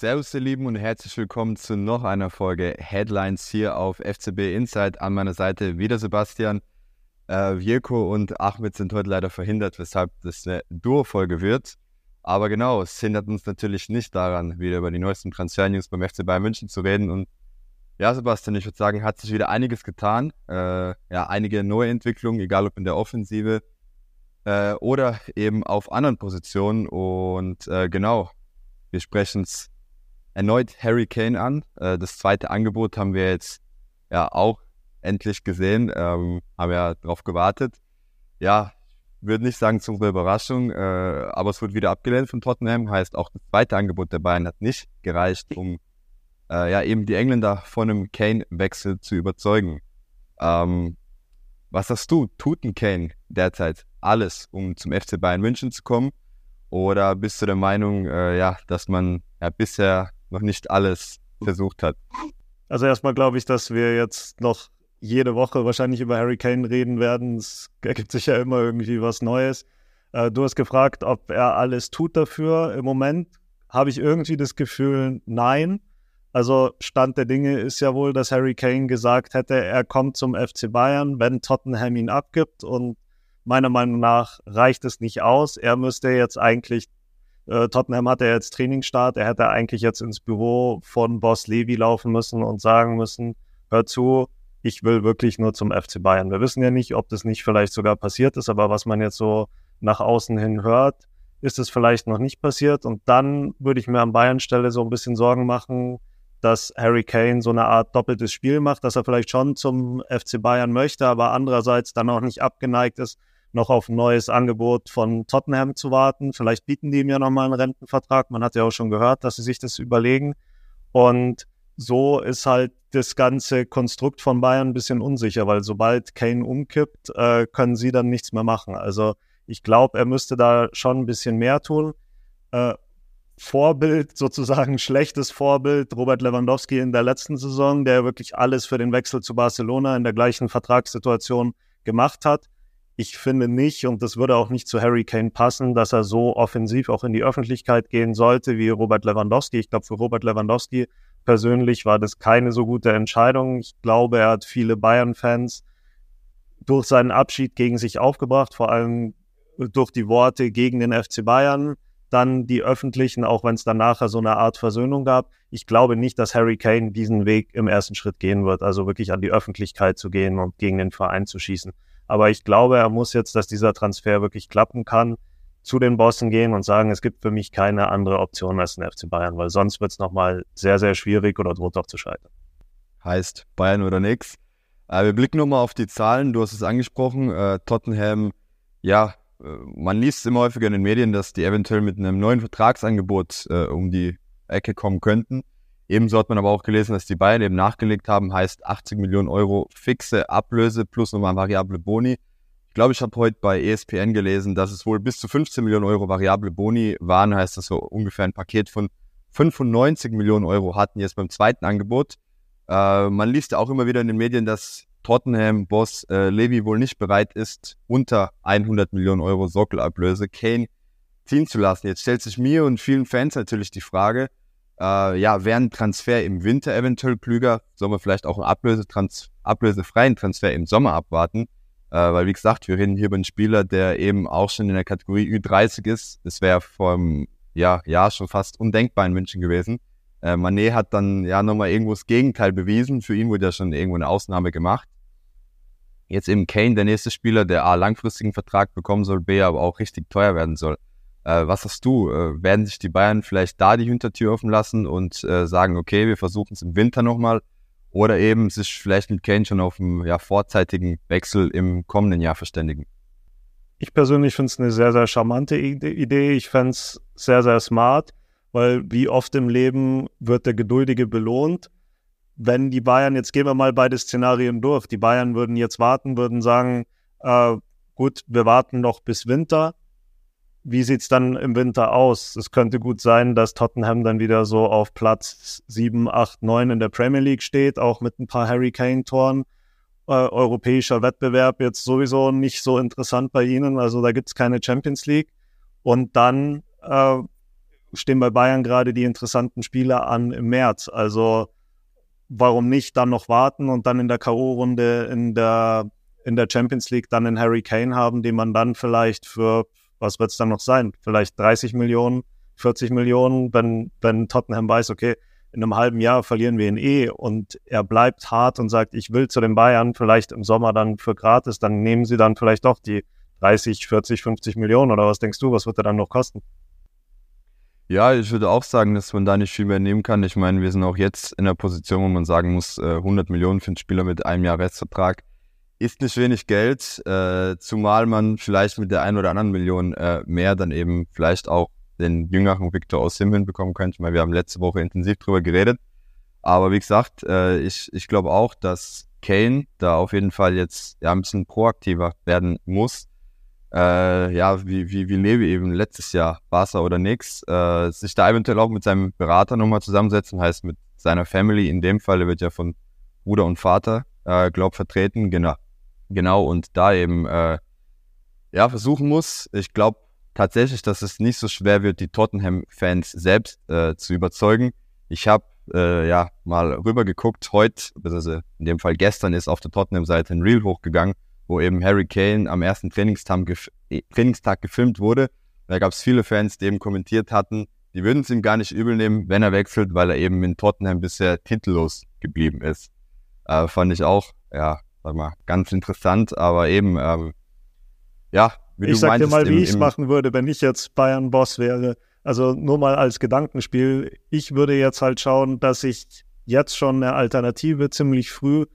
Servus, ihr Lieben, und herzlich willkommen zu noch einer Folge Headlines hier auf FCB Insight. An meiner Seite wieder Sebastian. Äh, und Ahmed sind heute leider verhindert, weshalb das eine Duo-Folge wird. Aber genau, es hindert uns natürlich nicht daran, wieder über die neuesten Transfer-News beim FC Bayern München zu reden. Und ja, Sebastian, ich würde sagen, hat sich wieder einiges getan. Äh, ja, einige neue Entwicklungen, egal ob in der Offensive äh, oder eben auf anderen Positionen. Und äh, genau, wir sprechen es erneut Harry Kane an. Äh, das zweite Angebot haben wir jetzt ja auch endlich gesehen, ähm, haben ja darauf gewartet. Ja, würde nicht sagen zum Überraschung, äh, aber es wurde wieder abgelehnt von Tottenham. Heißt, auch das zweite Angebot der Bayern hat nicht gereicht, um äh, ja eben die Engländer von einem Kane-Wechsel zu überzeugen. Ähm, was sagst du? Tut ein Kane derzeit alles, um zum FC Bayern München zu kommen? Oder bist du der Meinung, äh, ja, dass man ja bisher noch nicht alles versucht hat? Also erstmal glaube ich, dass wir jetzt noch jede Woche wahrscheinlich über Harry Kane reden werden. Es ergibt sich ja immer irgendwie was Neues. Äh, du hast gefragt, ob er alles tut dafür. Im Moment habe ich irgendwie das Gefühl, nein. Also Stand der Dinge ist ja wohl, dass Harry Kane gesagt hätte, er kommt zum FC Bayern, wenn Tottenham ihn abgibt. Und meiner Meinung nach reicht es nicht aus. Er müsste jetzt eigentlich, äh, Tottenham hat ja jetzt Trainingsstart, er hätte eigentlich jetzt ins Büro von Boss Levy laufen müssen und sagen müssen, hör zu, ich will wirklich nur zum FC Bayern. Wir wissen ja nicht, ob das nicht vielleicht sogar passiert ist, aber was man jetzt so nach außen hin hört, ist es vielleicht noch nicht passiert. Und dann würde ich mir an Bayern Stelle so ein bisschen Sorgen machen, dass Harry Kane so eine Art doppeltes Spiel macht, dass er vielleicht schon zum FC Bayern möchte, aber andererseits dann auch nicht abgeneigt ist, noch auf ein neues Angebot von Tottenham zu warten. Vielleicht bieten die ihm ja nochmal einen Rentenvertrag. Man hat ja auch schon gehört, dass sie sich das überlegen. Und so ist halt das ganze Konstrukt von Bayern ein bisschen unsicher, weil sobald Kane umkippt, äh, können sie dann nichts mehr machen. Also ich glaube, er müsste da schon ein bisschen mehr tun. Äh, Vorbild, sozusagen schlechtes Vorbild, Robert Lewandowski in der letzten Saison, der wirklich alles für den Wechsel zu Barcelona in der gleichen Vertragssituation gemacht hat. Ich finde nicht, und das würde auch nicht zu Harry Kane passen, dass er so offensiv auch in die Öffentlichkeit gehen sollte wie Robert Lewandowski. Ich glaube, für Robert Lewandowski persönlich war das keine so gute Entscheidung. Ich glaube, er hat viele Bayern-Fans durch seinen Abschied gegen sich aufgebracht, vor allem durch die Worte gegen den FC Bayern, dann die öffentlichen, auch wenn es dann nachher so eine Art Versöhnung gab. Ich glaube nicht, dass Harry Kane diesen Weg im ersten Schritt gehen wird, also wirklich an die Öffentlichkeit zu gehen und gegen den Verein zu schießen. Aber ich glaube, er muss jetzt, dass dieser Transfer wirklich klappen kann, zu den Bossen gehen und sagen, es gibt für mich keine andere Option als den FC Bayern, weil sonst wird es nochmal sehr, sehr schwierig oder droht auch zu scheitern. Heißt Bayern oder nix. Äh, wir blicken nochmal auf die Zahlen. Du hast es angesprochen. Äh, Tottenham, ja, äh, man liest immer häufiger in den Medien, dass die eventuell mit einem neuen Vertragsangebot um die Ecke kommen könnten. Ebenso hat man aber auch gelesen, dass die Bayern eben nachgelegt haben, heißt 80 Millionen Euro fixe Ablöse plus nochmal variable Boni. Ich glaube, ich habe heute bei ESPN gelesen, dass es wohl bis zu 15 Millionen Euro variable Boni waren, heißt das so ungefähr ein Paket von 95 Millionen Euro hatten jetzt beim zweiten Angebot. Äh, man liest ja auch immer wieder in den Medien, dass Tottenham-Boss äh, Levy wohl nicht bereit ist, unter 100 Millionen Euro Sockelablöse Kane ziehen zu lassen. Jetzt stellt sich mir und vielen Fans natürlich die Frage, äh, ja, wäre ein Transfer im Winter eventuell klüger? Sollen wir vielleicht auch einen Ablösetrans ablösefreien Transfer im Sommer abwarten? Äh, weil, wie gesagt, wir reden hier über einen Spieler, der eben auch schon in der Kategorie Ü30 ist. Das wäre einem ja, Jahr schon fast undenkbar in München gewesen. Äh, Manet hat dann ja nochmal irgendwo das Gegenteil bewiesen. Für ihn wurde ja schon irgendwo eine Ausnahme gemacht. Jetzt eben Kane, der nächste Spieler, der A, langfristigen Vertrag bekommen soll, B, aber auch richtig teuer werden soll. Äh, was hast du? Äh, werden sich die Bayern vielleicht da die Hintertür offen lassen und äh, sagen, okay, wir versuchen es im Winter nochmal oder eben sich vielleicht mit Kane schon auf einen ja, vorzeitigen Wechsel im kommenden Jahr verständigen. Ich persönlich finde es eine sehr, sehr charmante Idee. Ich fände es sehr, sehr smart, weil wie oft im Leben wird der Geduldige belohnt. Wenn die Bayern, jetzt gehen wir mal beide Szenarien durch, die Bayern würden jetzt warten, würden sagen, äh, gut, wir warten noch bis Winter, wie sieht's dann im Winter aus? Es könnte gut sein, dass Tottenham dann wieder so auf Platz 7, 8, 9 in der Premier League steht, auch mit ein paar Harry Kane-Toren. Äh, europäischer Wettbewerb jetzt sowieso nicht so interessant bei ihnen, also da gibt's keine Champions League. Und dann äh, stehen bei Bayern gerade die interessanten Spiele an im März. Also warum nicht dann noch warten und dann in der K.O.-Runde in der, in der Champions League dann einen Harry Kane haben, den man dann vielleicht für, was wird es dann noch sein? Vielleicht 30 Millionen, 40 Millionen, wenn, wenn Tottenham weiß, okay, in einem halben Jahr verlieren wir ihn eh und er bleibt hart und sagt, ich will zu den Bayern, vielleicht im Sommer dann für gratis, dann nehmen sie dann vielleicht doch die 30, 40, 50 Millionen oder was denkst du, was wird er dann noch kosten? Ja, ich würde auch sagen, dass man da nicht viel mehr nehmen kann. Ich meine, wir sind auch jetzt in der Position, wo man sagen muss, 100 äh, Millionen für einen Spieler mit einem Jahr Restvertrag ist nicht wenig Geld, äh, zumal man vielleicht mit der einen oder anderen Million äh, mehr dann eben vielleicht auch den jüngeren Victor Osim hinbekommen könnte. Ich meine, wir haben letzte Woche intensiv drüber geredet. Aber wie gesagt, äh, ich, ich glaube auch, dass Kane da auf jeden Fall jetzt ja, ein bisschen proaktiver werden muss äh, ja, wie, wie, wie Levi eben letztes Jahr, Barca oder nix, äh, sich da eventuell auch mit seinem Berater nochmal zusammensetzen, heißt mit seiner Family, in dem Fall, wird ja von Bruder und Vater, äh, glaub, vertreten, genau, genau, und da eben, äh, ja, versuchen muss. Ich glaube tatsächlich, dass es nicht so schwer wird, die Tottenham-Fans selbst äh, zu überzeugen. Ich habe äh, ja mal rübergeguckt, heute, beziehungsweise in dem Fall gestern ist auf der Tottenham-Seite ein Reel hochgegangen, wo eben Harry Kane am ersten Trainingstag, gef äh, Trainingstag gefilmt wurde. Da gab es viele Fans, die eben kommentiert hatten, die würden es ihm gar nicht übel nehmen, wenn er wechselt, weil er eben in Tottenham bisher titellos geblieben ist. Äh, fand ich auch, ja, sag mal, ganz interessant, aber eben, ähm, ja, wie ich du sag meintest, dir mal, wie ich es machen würde, wenn ich jetzt Bayern-Boss wäre. Also nur mal als Gedankenspiel. Ich würde jetzt halt schauen, dass ich jetzt schon eine Alternative ziemlich früh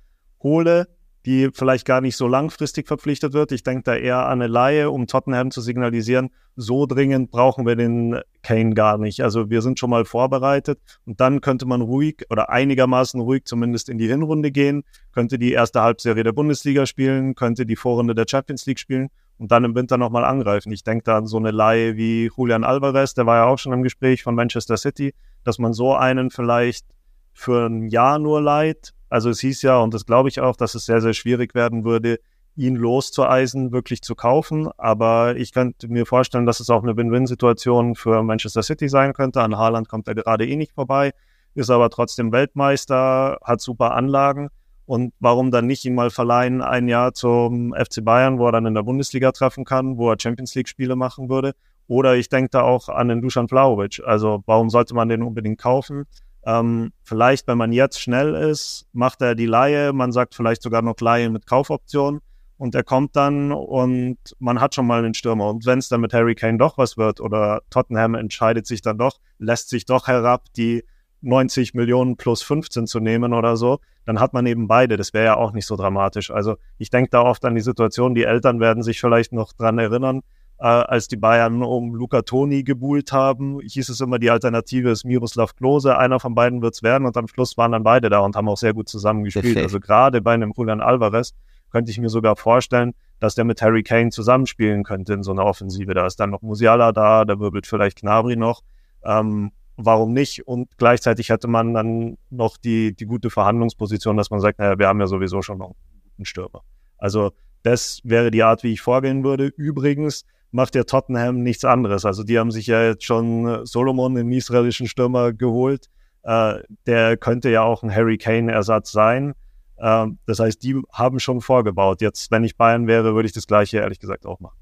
hole, die vielleicht gar nicht so langfristig verpflichtet wird. Ich denke da eher an eine Laie, um Tottenham zu signalisieren, so dringend brauchen wir den Kane gar nicht. Also wir sind schon mal vorbereitet und dann könnte man ruhig oder einigermaßen ruhig zumindest in die Hinrunde gehen, könnte die erste Halbserie der Bundesliga spielen, könnte die Vorrunde der Champions League spielen und dann im Winter nochmal angreifen. Ich denke da an so eine Laie wie Julian Alvarez, der war ja auch schon im Gespräch von Manchester City, dass man so einen vielleicht für ein Jahr nur leiht also es hieß ja, und das glaube ich auch, dass es sehr, sehr schwierig werden würde, ihn loszueisen, wirklich zu kaufen. Aber ich könnte mir vorstellen, dass es auch eine Win-Win-Situation für Manchester City sein könnte. An Haaland kommt er gerade eh nicht vorbei, ist aber trotzdem Weltmeister, hat super Anlagen. Und warum dann nicht ihn mal verleihen, ein Jahr zum FC Bayern, wo er dann in der Bundesliga treffen kann, wo er Champions League-Spiele machen würde? Oder ich denke da auch an den Dusan Vlaovic. Also warum sollte man den unbedingt kaufen? Ähm, vielleicht, wenn man jetzt schnell ist, macht er die Laie. Man sagt vielleicht sogar noch Laie mit Kaufoption. Und er kommt dann und man hat schon mal einen Stürmer. Und wenn es dann mit Harry Kane doch was wird oder Tottenham entscheidet sich dann doch, lässt sich doch herab, die 90 Millionen plus 15 zu nehmen oder so, dann hat man eben beide. Das wäre ja auch nicht so dramatisch. Also ich denke da oft an die Situation, die Eltern werden sich vielleicht noch dran erinnern, äh, als die Bayern um Luca Toni gebuhlt haben, hieß es immer, die Alternative ist Miroslav Klose, einer von beiden wird's werden und am Schluss waren dann beide da und haben auch sehr gut zusammengespielt. Also gerade bei einem Julian Alvarez könnte ich mir sogar vorstellen, dass der mit Harry Kane zusammenspielen könnte in so einer Offensive. Da ist dann noch Musiala da, da wirbelt vielleicht Knabri noch. Ähm, warum nicht? Und gleichzeitig hätte man dann noch die, die gute Verhandlungsposition, dass man sagt, naja, wir haben ja sowieso schon noch einen guten Stürmer. Also das wäre die Art, wie ich vorgehen würde. Übrigens, macht ja Tottenham nichts anderes. Also die haben sich ja jetzt schon äh, Solomon, den israelischen Stürmer, geholt. Äh, der könnte ja auch ein Harry Kane-Ersatz sein. Äh, das heißt, die haben schon vorgebaut. Jetzt, wenn ich Bayern wäre, würde ich das gleiche ehrlich gesagt auch machen.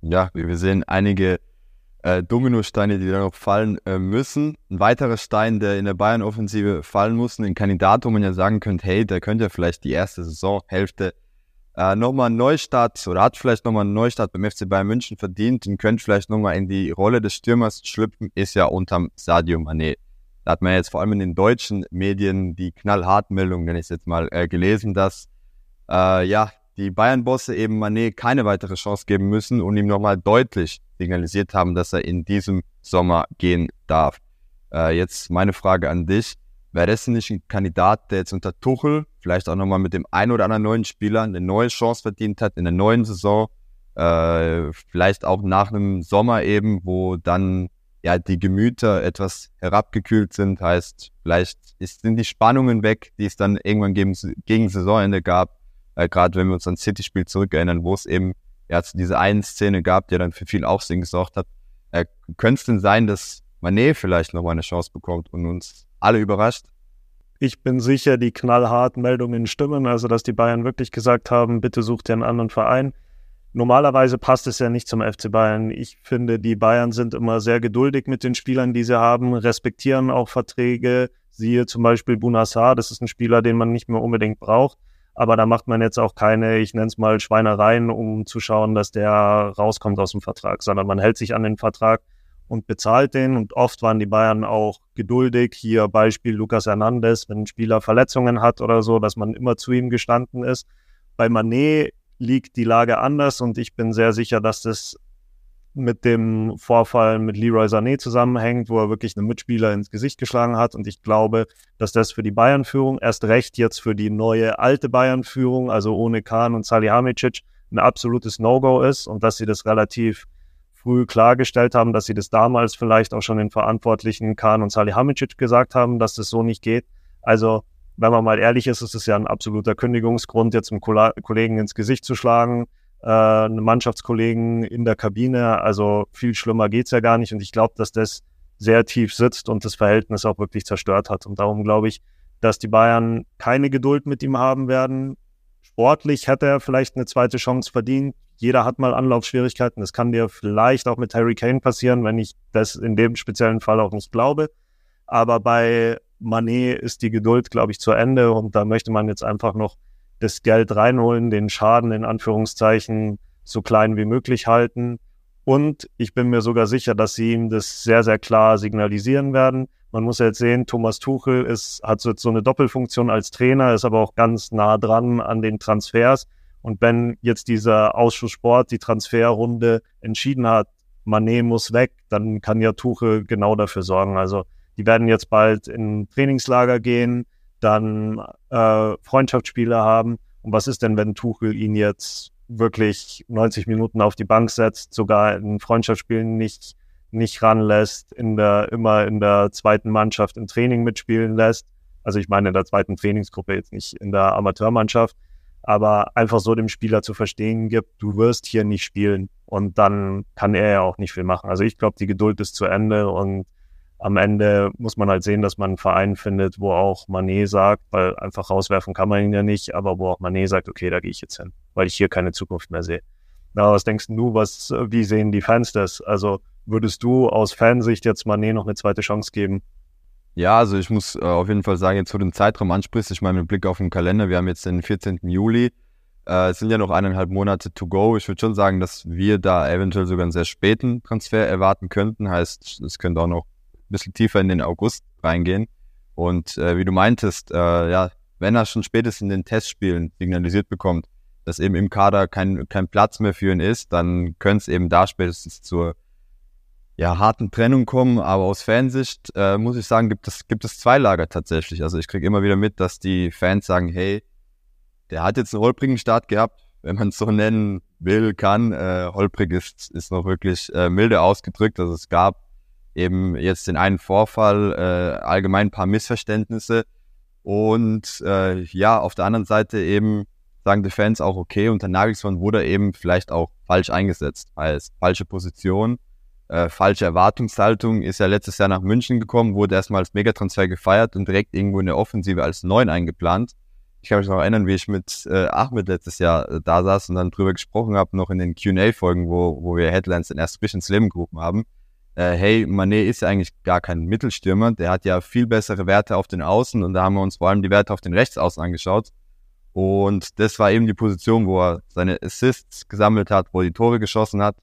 Ja, wir sehen einige äh, Dominosteine, die da noch fallen äh, müssen. Ein weiterer Stein, der in der Bayern-Offensive fallen muss, ein Kandidat, wo man ja sagen könnte, hey, der könnte ja vielleicht die erste Saisonhälfte äh, nochmal einen Neustart oder hat vielleicht nochmal einen Neustart beim FC Bayern München verdient und könnte vielleicht nochmal in die Rolle des Stürmers schlüpfen, ist ja unterm Sadio Mané. Da hat man jetzt vor allem in den deutschen Medien die knallharten Meldungen, nenne ich jetzt mal, äh, gelesen, dass äh, ja die Bayern-Bosse eben Mané keine weitere Chance geben müssen und ihm nochmal deutlich signalisiert haben, dass er in diesem Sommer gehen darf. Äh, jetzt meine Frage an dich. Wäre das nicht ein Kandidat, der jetzt unter Tuchel vielleicht auch nochmal mit dem einen oder anderen neuen Spieler eine neue Chance verdient hat in der neuen Saison? Äh, vielleicht auch nach einem Sommer eben, wo dann ja die Gemüter etwas herabgekühlt sind, heißt, vielleicht ist, sind die Spannungen weg, die es dann irgendwann gegen, gegen Saisonende gab. Äh, Gerade wenn wir uns an City-Spiel zurückerinnern, wo es eben ja diese eine Szene gab, die dann für viel Aufsehen gesorgt hat. Äh, Könnte es denn sein, dass Manet vielleicht nochmal eine Chance bekommt und uns alle überrascht? Ich bin sicher, die knallharten Meldungen stimmen, also dass die Bayern wirklich gesagt haben, bitte sucht dir einen anderen Verein. Normalerweise passt es ja nicht zum FC Bayern. Ich finde, die Bayern sind immer sehr geduldig mit den Spielern, die sie haben, respektieren auch Verträge. Siehe zum Beispiel Bunassar, das ist ein Spieler, den man nicht mehr unbedingt braucht. Aber da macht man jetzt auch keine, ich nenne es mal Schweinereien, um zu schauen, dass der rauskommt aus dem Vertrag, sondern man hält sich an den Vertrag und bezahlt den. Und oft waren die Bayern auch geduldig. Hier Beispiel Lucas Hernandez, wenn ein Spieler Verletzungen hat oder so, dass man immer zu ihm gestanden ist. Bei Manet liegt die Lage anders und ich bin sehr sicher, dass das mit dem Vorfall mit Leroy Sané zusammenhängt, wo er wirklich einen Mitspieler ins Gesicht geschlagen hat. Und ich glaube, dass das für die Bayern-Führung, erst recht jetzt für die neue alte Bayern-Führung, also ohne Kahn und Salihamidzic, ein absolutes No-Go ist und dass sie das relativ früh klargestellt haben, dass sie das damals vielleicht auch schon den Verantwortlichen Kahn und Salihamidzic gesagt haben, dass das so nicht geht. Also wenn man mal ehrlich ist, ist es ja ein absoluter Kündigungsgrund, jetzt einem Kollegen ins Gesicht zu schlagen, äh, einen Mannschaftskollegen in der Kabine. Also viel schlimmer geht's ja gar nicht. Und ich glaube, dass das sehr tief sitzt und das Verhältnis auch wirklich zerstört hat. Und darum glaube ich, dass die Bayern keine Geduld mit ihm haben werden. Sportlich hätte er vielleicht eine zweite Chance verdient. Jeder hat mal Anlaufschwierigkeiten. Das kann dir vielleicht auch mit Harry Kane passieren, wenn ich das in dem speziellen Fall auch nicht glaube. Aber bei Manet ist die Geduld, glaube ich, zu Ende und da möchte man jetzt einfach noch das Geld reinholen, den Schaden in Anführungszeichen so klein wie möglich halten. Und ich bin mir sogar sicher, dass sie ihm das sehr, sehr klar signalisieren werden. Man muss jetzt sehen, Thomas Tuchel ist, hat so, so eine Doppelfunktion als Trainer, ist aber auch ganz nah dran an den Transfers. Und wenn jetzt dieser Ausschuss Sport die Transferrunde entschieden hat, Manet muss weg, dann kann ja Tuchel genau dafür sorgen. Also die werden jetzt bald in Trainingslager gehen, dann äh, Freundschaftsspiele haben. Und was ist denn, wenn Tuchel ihn jetzt wirklich 90 Minuten auf die Bank setzt, sogar in Freundschaftsspielen nicht, nicht ranlässt, in der, immer in der zweiten Mannschaft im Training mitspielen lässt? Also ich meine in der zweiten Trainingsgruppe, jetzt nicht in der Amateurmannschaft, aber einfach so dem Spieler zu verstehen gibt, du wirst hier nicht spielen. Und dann kann er ja auch nicht viel machen. Also ich glaube, die Geduld ist zu Ende und am Ende muss man halt sehen, dass man einen Verein findet, wo auch Manet sagt, weil einfach rauswerfen kann man ihn ja nicht, aber wo auch Manet sagt, okay, da gehe ich jetzt hin, weil ich hier keine Zukunft mehr sehe. Na, was denkst du, was, wie sehen die Fans das? Also würdest du aus Fansicht jetzt Manet noch eine zweite Chance geben? Ja, also ich muss äh, auf jeden Fall sagen, jetzt du den Zeitraum ansprichst, ich meine mit Blick auf den Kalender, wir haben jetzt den 14. Juli, äh, es sind ja noch eineinhalb Monate to go. Ich würde schon sagen, dass wir da eventuell sogar einen sehr späten Transfer erwarten könnten. Heißt, es könnte auch noch bisschen tiefer in den August reingehen. Und äh, wie du meintest, äh, ja, wenn er schon spätestens in den Testspielen signalisiert bekommt, dass eben im Kader kein, kein Platz mehr für ihn ist, dann könnte es eben da spätestens zur ja, harten Trennung kommen. Aber aus Fansicht äh, muss ich sagen, gibt es, gibt es zwei Lager tatsächlich. Also ich kriege immer wieder mit, dass die Fans sagen, hey, der hat jetzt einen holprigen Start gehabt, wenn man es so nennen will, kann. Äh, holprig ist, ist noch wirklich äh, milde ausgedrückt. Also es gab eben jetzt den einen Vorfall, äh, allgemein ein paar Missverständnisse. Und äh, ja, auf der anderen Seite eben sagen die Fans auch, okay, unter Nagelsmann wurde eben vielleicht auch falsch eingesetzt, als falsche Position, äh, falsche Erwartungshaltung, ist ja letztes Jahr nach München gekommen, wurde erstmal als Megatransfer gefeiert und direkt irgendwo in der Offensive als Neun eingeplant. Ich kann mich noch erinnern, wie ich mit äh, Ahmed letztes Jahr äh, da saß und dann drüber gesprochen habe, noch in den Q&A-Folgen, wo, wo wir Headlines dann erst frisch ins Leben gerufen haben äh, hey, Manet ist ja eigentlich gar kein Mittelstürmer, der hat ja viel bessere Werte auf den Außen und da haben wir uns vor allem die Werte auf den Rechtsaußen angeschaut. Und das war eben die Position, wo er seine Assists gesammelt hat, wo er die Tore geschossen hat.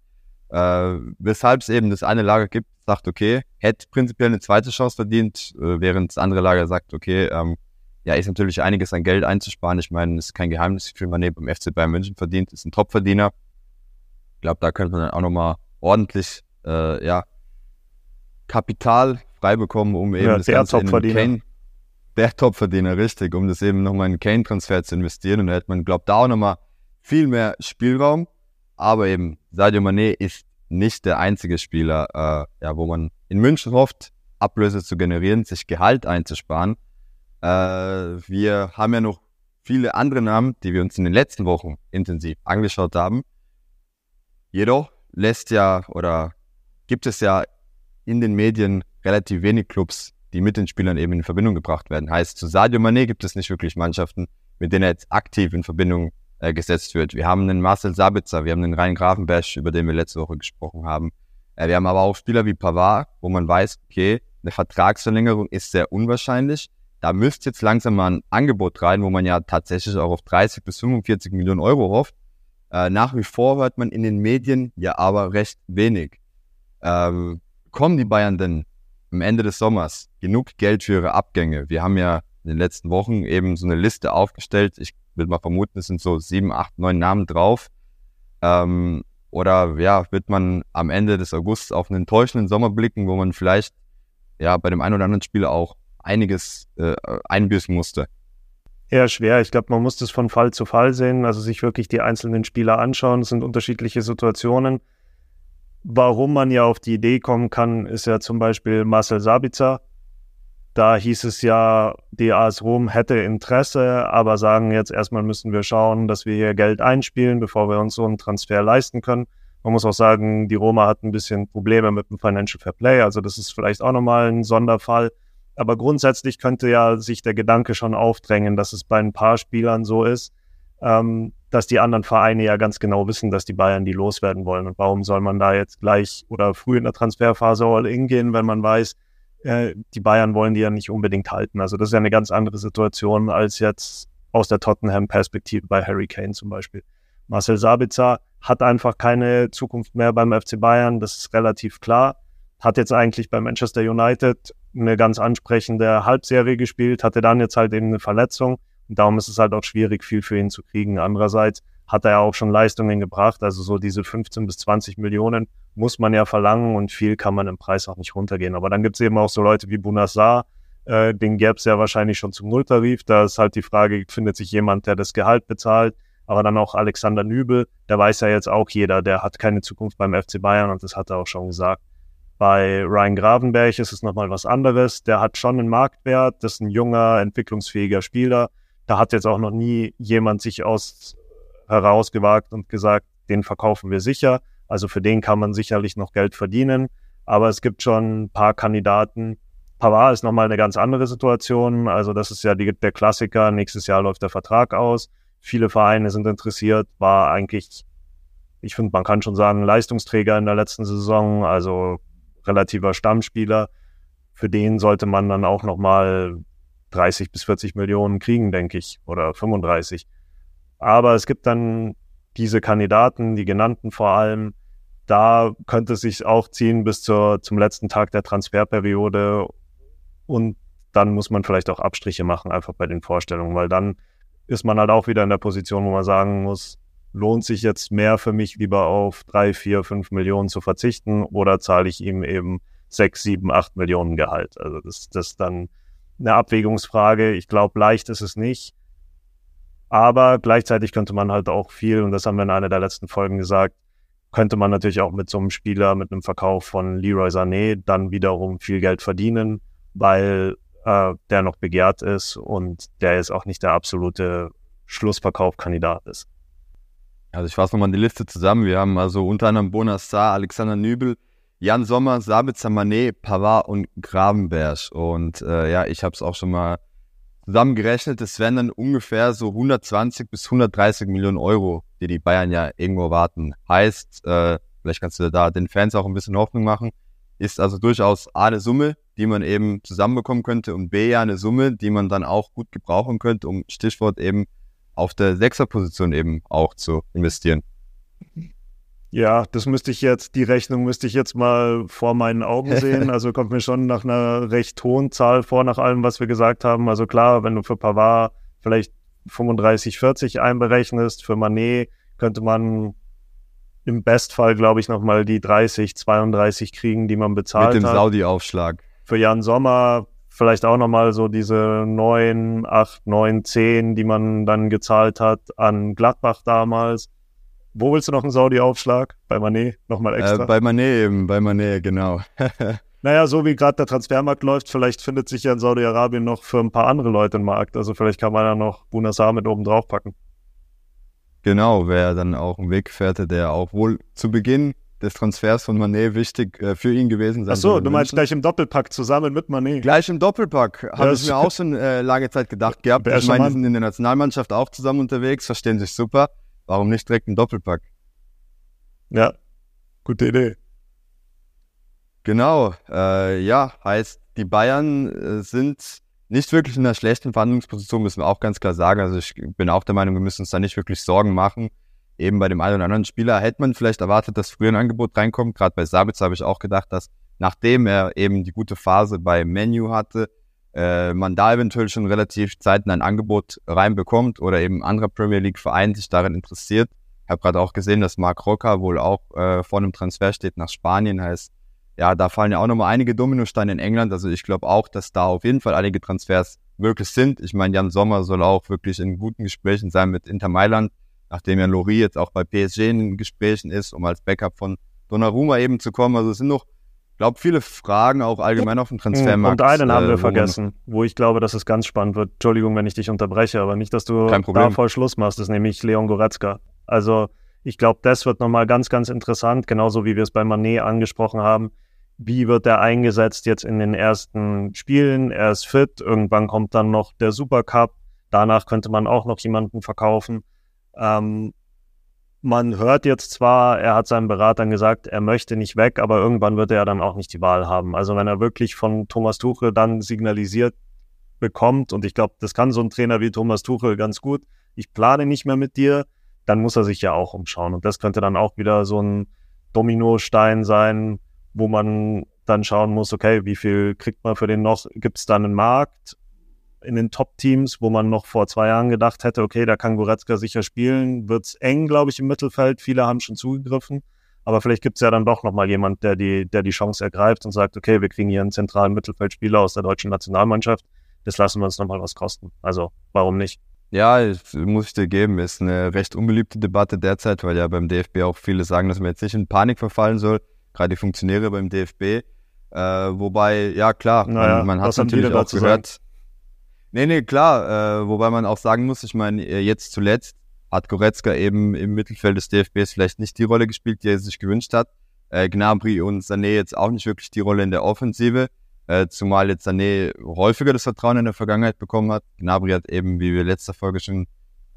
Äh, weshalb es eben das eine Lager gibt, sagt, okay, hätte prinzipiell eine zweite Chance verdient, äh, während das andere Lager sagt, okay, ähm, ja, ist natürlich einiges an Geld einzusparen. Ich meine, es ist kein Geheimnis, wie viel Manet beim FC Bayern München verdient, ist ein Topverdiener. Ich glaube, da könnte man dann auch nochmal ordentlich, äh, ja, Kapital frei bekommen, um eben ja, das der Ganze Topverdiener. in Kane, der Topverdiener, richtig, um das eben nochmal in Kane-Transfer zu investieren. Und da hätte man, glaubt, da auch nochmal viel mehr Spielraum. Aber eben, Sadio Mané ist nicht der einzige Spieler, äh, ja, wo man in München hofft, Ablöse zu generieren, sich Gehalt einzusparen. Äh, wir haben ja noch viele andere Namen, die wir uns in den letzten Wochen intensiv angeschaut haben. Jedoch lässt ja oder gibt es ja in den Medien relativ wenig Clubs, die mit den Spielern eben in Verbindung gebracht werden. Heißt, zu Sadio Mané gibt es nicht wirklich Mannschaften, mit denen er jetzt aktiv in Verbindung äh, gesetzt wird. Wir haben einen Marcel Sabitzer, wir haben einen Rhein Grafenberg, über den wir letzte Woche gesprochen haben. Äh, wir haben aber auch Spieler wie Pavard, wo man weiß, okay, eine Vertragsverlängerung ist sehr unwahrscheinlich. Da müsste jetzt langsam mal ein Angebot rein, wo man ja tatsächlich auch auf 30 bis 45 Millionen Euro hofft. Äh, nach wie vor hört man in den Medien ja aber recht wenig. Ähm, kommen die Bayern denn am Ende des Sommers genug Geld für ihre Abgänge? Wir haben ja in den letzten Wochen eben so eine Liste aufgestellt. Ich würde mal vermuten, es sind so sieben, acht, neun Namen drauf. Ähm, oder ja, wird man am Ende des Augusts auf einen enttäuschenden Sommer blicken, wo man vielleicht ja bei dem einen oder anderen Spieler auch einiges äh, einbüßen musste? Eher schwer. Ich glaube, man muss das von Fall zu Fall sehen, also sich wirklich die einzelnen Spieler anschauen. Es sind unterschiedliche Situationen. Warum man ja auf die Idee kommen kann, ist ja zum Beispiel Marcel Sabitzer. Da hieß es ja, die AS Rom hätte Interesse, aber sagen jetzt erstmal müssen wir schauen, dass wir hier Geld einspielen, bevor wir uns so einen Transfer leisten können. Man muss auch sagen, die Roma hat ein bisschen Probleme mit dem Financial Fair Play, also das ist vielleicht auch nochmal ein Sonderfall. Aber grundsätzlich könnte ja sich der Gedanke schon aufdrängen, dass es bei ein paar Spielern so ist, ähm, dass die anderen Vereine ja ganz genau wissen, dass die Bayern die loswerden wollen. Und warum soll man da jetzt gleich oder früh in der Transferphase all in gehen, wenn man weiß, äh, die Bayern wollen die ja nicht unbedingt halten. Also das ist ja eine ganz andere Situation als jetzt aus der Tottenham-Perspektive bei Harry Kane zum Beispiel. Marcel Sabitzer hat einfach keine Zukunft mehr beim FC Bayern, das ist relativ klar. Hat jetzt eigentlich bei Manchester United eine ganz ansprechende Halbserie gespielt, hatte dann jetzt halt eben eine Verletzung und darum ist es halt auch schwierig, viel für ihn zu kriegen. Andererseits hat er ja auch schon Leistungen gebracht. Also so diese 15 bis 20 Millionen muss man ja verlangen und viel kann man im Preis auch nicht runtergehen. Aber dann gibt es eben auch so Leute wie Bunassar, äh, den gäbe es ja wahrscheinlich schon zum Nulltarif. Da ist halt die Frage, findet sich jemand, der das Gehalt bezahlt? Aber dann auch Alexander Nübel, der weiß ja jetzt auch jeder, der hat keine Zukunft beim FC Bayern und das hat er auch schon gesagt. Bei Ryan Gravenberg ist es nochmal was anderes. Der hat schon einen Marktwert, das ist ein junger, entwicklungsfähiger Spieler da hat jetzt auch noch nie jemand sich aus herausgewagt und gesagt, den verkaufen wir sicher. Also für den kann man sicherlich noch Geld verdienen. Aber es gibt schon ein paar Kandidaten. Pavard ist nochmal eine ganz andere Situation. Also das ist ja die, der Klassiker. Nächstes Jahr läuft der Vertrag aus. Viele Vereine sind interessiert. War eigentlich, ich finde, man kann schon sagen, Leistungsträger in der letzten Saison. Also relativer Stammspieler. Für den sollte man dann auch nochmal 30 bis 40 Millionen kriegen, denke ich, oder 35. Aber es gibt dann diese Kandidaten, die genannten vor allem, da könnte es sich auch ziehen bis zur, zum letzten Tag der Transferperiode und dann muss man vielleicht auch Abstriche machen, einfach bei den Vorstellungen, weil dann ist man halt auch wieder in der Position, wo man sagen muss, lohnt sich jetzt mehr für mich lieber auf drei, vier, fünf Millionen zu verzichten oder zahle ich ihm eben sechs, sieben, acht Millionen Gehalt. Also das, das dann eine Abwägungsfrage. Ich glaube, leicht ist es nicht. Aber gleichzeitig könnte man halt auch viel, und das haben wir in einer der letzten Folgen gesagt, könnte man natürlich auch mit so einem Spieler, mit einem Verkauf von Leroy Sané dann wiederum viel Geld verdienen, weil äh, der noch begehrt ist und der jetzt auch nicht der absolute Schlussverkaufkandidat ist. Also ich fasse nochmal die Liste zusammen. Wir haben also unter anderem Bonassar, Alexander Nübel, Jan Sommer, Sabitzer Mané, Pavard und Gravenberg. Und äh, ja, ich habe es auch schon mal zusammengerechnet. Es wären dann ungefähr so 120 bis 130 Millionen Euro, die die Bayern ja irgendwo warten. Heißt, äh, vielleicht kannst du da den Fans auch ein bisschen Hoffnung machen, ist also durchaus A eine Summe, die man eben zusammenbekommen könnte und B ja eine Summe, die man dann auch gut gebrauchen könnte, um Stichwort eben auf der Sechserposition eben auch zu investieren. Ja, das müsste ich jetzt, die Rechnung müsste ich jetzt mal vor meinen Augen sehen. Also kommt mir schon nach einer recht hohen Zahl vor, nach allem, was wir gesagt haben. Also klar, wenn du für Pavard vielleicht 35, 40 einberechnest, für Manet könnte man im Bestfall, glaube ich, nochmal die 30, 32 kriegen, die man bezahlt Mit dem Saudi-Aufschlag. Für Jan Sommer vielleicht auch nochmal so diese 9, 8, 9, 10, die man dann gezahlt hat an Gladbach damals. Wo willst du noch einen Saudi-Aufschlag? Bei Manet nochmal äh, extra? Äh, bei Manet eben, bei Manet, genau. naja, so wie gerade der Transfermarkt läuft, vielleicht findet sich ja in Saudi-Arabien noch für ein paar andere Leute ein Markt. Also vielleicht kann man ja noch Bunassar mit oben drauf packen. Genau, wäre dann auch ein Weggefährte, der auch wohl zu Beginn des Transfers von Manet wichtig äh, für ihn gewesen sein. Achso, du meinst gleich im Doppelpack zusammen mit Manet? Gleich im Doppelpack. Habe ich mir auch schon äh, lange Zeit gedacht gehabt. Ich meine, die sind in der Nationalmannschaft auch zusammen unterwegs, verstehen sich super. Warum nicht direkt im Doppelpack? Ja, gute Idee. Genau, äh, ja, heißt, die Bayern äh, sind nicht wirklich in einer schlechten Verhandlungsposition, müssen wir auch ganz klar sagen. Also ich bin auch der Meinung, wir müssen uns da nicht wirklich Sorgen machen. Eben bei dem einen oder anderen Spieler hätte man vielleicht erwartet, dass früher ein Angebot reinkommt. Gerade bei Sabitzer habe ich auch gedacht, dass nachdem er eben die gute Phase bei Menu hatte, äh, man da eventuell schon relativ zeitnah ein Angebot reinbekommt oder eben anderer Premier League Verein sich daran interessiert. Ich habe gerade auch gesehen, dass Marc Rocker wohl auch äh, vor einem Transfer steht nach Spanien. Heißt, ja, da fallen ja auch nochmal einige Dominosteine in England. Also ich glaube auch, dass da auf jeden Fall einige Transfers möglich sind. Ich meine, Jan Sommer soll auch wirklich in guten Gesprächen sein mit Inter Mailand, nachdem ja Lori jetzt auch bei PSG in Gesprächen ist, um als Backup von Donnarumma eben zu kommen. Also es sind noch, glaube viele Fragen auch allgemein auf dem Transfermarkt. Und einen haben wir äh, vergessen, wo ich glaube, dass es ganz spannend wird. Entschuldigung, wenn ich dich unterbreche, aber nicht, dass du da voll Schluss machst, das ist nämlich Leon Goretzka. Also ich glaube, das wird nochmal ganz, ganz interessant, genauso wie wir es bei Manet angesprochen haben. Wie wird er eingesetzt jetzt in den ersten Spielen? Er ist fit, irgendwann kommt dann noch der Supercup. Danach könnte man auch noch jemanden verkaufen. Ähm, man hört jetzt zwar, er hat seinen Beratern gesagt, er möchte nicht weg, aber irgendwann wird er dann auch nicht die Wahl haben. Also wenn er wirklich von Thomas Tuchel dann signalisiert bekommt, und ich glaube, das kann so ein Trainer wie Thomas Tuchel ganz gut, ich plane nicht mehr mit dir, dann muss er sich ja auch umschauen. Und das könnte dann auch wieder so ein Dominostein sein, wo man dann schauen muss, okay, wie viel kriegt man für den noch? Gibt es dann einen Markt in den Top-Teams, wo man noch vor zwei Jahren gedacht hätte, okay, da kann Goretzka sicher spielen, wird es eng, glaube ich, im Mittelfeld. Viele haben schon zugegriffen. Aber vielleicht gibt es ja dann doch nochmal jemand, der die, der die Chance ergreift und sagt, okay, wir kriegen hier einen zentralen Mittelfeldspieler aus der deutschen Nationalmannschaft. Das lassen wir uns nochmal was kosten. Also, warum nicht? Ja, muss ich dir geben, ist eine recht unbeliebte Debatte derzeit, weil ja beim DFB auch viele sagen, dass man jetzt nicht in Panik verfallen soll, gerade die Funktionäre beim DFB. Äh, wobei, ja klar, naja, man, man hat natürlich auch gehört. Nee, nee, klar, äh, wobei man auch sagen muss, ich meine, äh, jetzt zuletzt hat Goretzka eben im Mittelfeld des DFBs vielleicht nicht die Rolle gespielt, die er sich gewünscht hat. Äh, Gnabry und Sané jetzt auch nicht wirklich die Rolle in der Offensive. Äh, zumal jetzt Sané häufiger das Vertrauen in der Vergangenheit bekommen hat. Gnabry hat eben, wie wir letzter Folge schon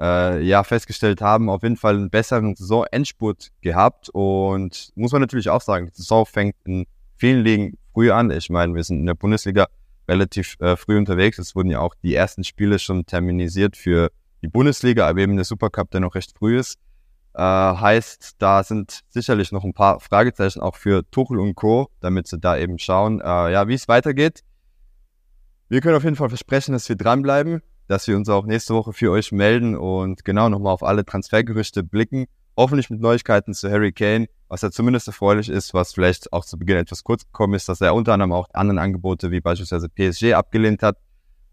äh, ja festgestellt haben, auf jeden Fall einen besseren Saisonendspurt gehabt. Und muss man natürlich auch sagen, die Saison fängt in vielen Ligen früh an. Ich meine, wir sind in der Bundesliga relativ äh, früh unterwegs. Es wurden ja auch die ersten Spiele schon terminisiert für die Bundesliga, aber eben der Supercup, der noch recht früh ist. Äh, heißt, da sind sicherlich noch ein paar Fragezeichen auch für Tuchel und Co., damit sie da eben schauen, äh, ja, wie es weitergeht. Wir können auf jeden Fall versprechen, dass wir dranbleiben, dass wir uns auch nächste Woche für euch melden und genau nochmal auf alle Transfergerüchte blicken. Hoffentlich mit Neuigkeiten zu Harry Kane, was ja zumindest erfreulich ist, was vielleicht auch zu Beginn etwas kurz gekommen ist, dass er unter anderem auch anderen Angebote wie beispielsweise PSG abgelehnt hat.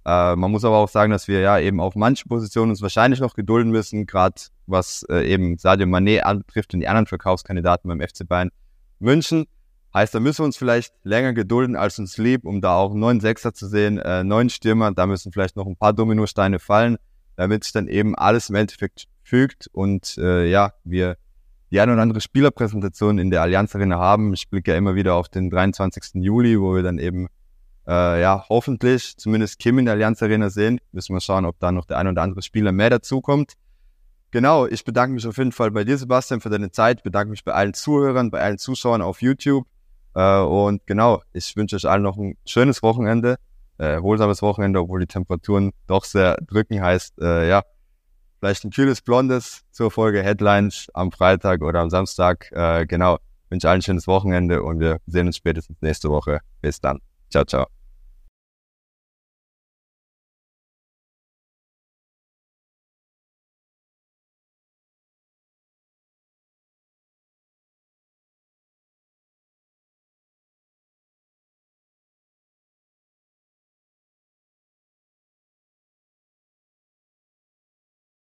Äh, man muss aber auch sagen, dass wir ja eben auf manchen Positionen uns wahrscheinlich noch gedulden müssen, gerade was äh, eben Sadio Mané anbetrifft und die anderen Verkaufskandidaten beim FC Bayern München. Heißt, da müssen wir uns vielleicht länger gedulden als uns lieb, um da auch neun Sechser zu sehen, äh, neun Stürmer. Da müssen vielleicht noch ein paar Dominosteine fallen, damit sich dann eben alles im Endeffekt fügt und äh, ja, wir die eine oder andere Spielerpräsentation in der Allianz Arena haben. Ich blicke ja immer wieder auf den 23. Juli, wo wir dann eben äh, ja, hoffentlich zumindest Kim in der Allianz Arena sehen. Müssen wir schauen, ob da noch der ein oder andere Spieler mehr dazukommt. Genau, ich bedanke mich auf jeden Fall bei dir, Sebastian, für deine Zeit. bedanke mich bei allen Zuhörern, bei allen Zuschauern auf YouTube. Äh, und genau, ich wünsche euch allen noch ein schönes Wochenende, äh, erholsames Wochenende, obwohl die Temperaturen doch sehr drücken. Heißt, äh, ja, vielleicht ein kühles Blondes zur Folge Headlines am Freitag oder am Samstag. Äh, genau, wünsche allen ein schönes Wochenende und wir sehen uns spätestens nächste Woche. Bis dann. Ciao, ciao.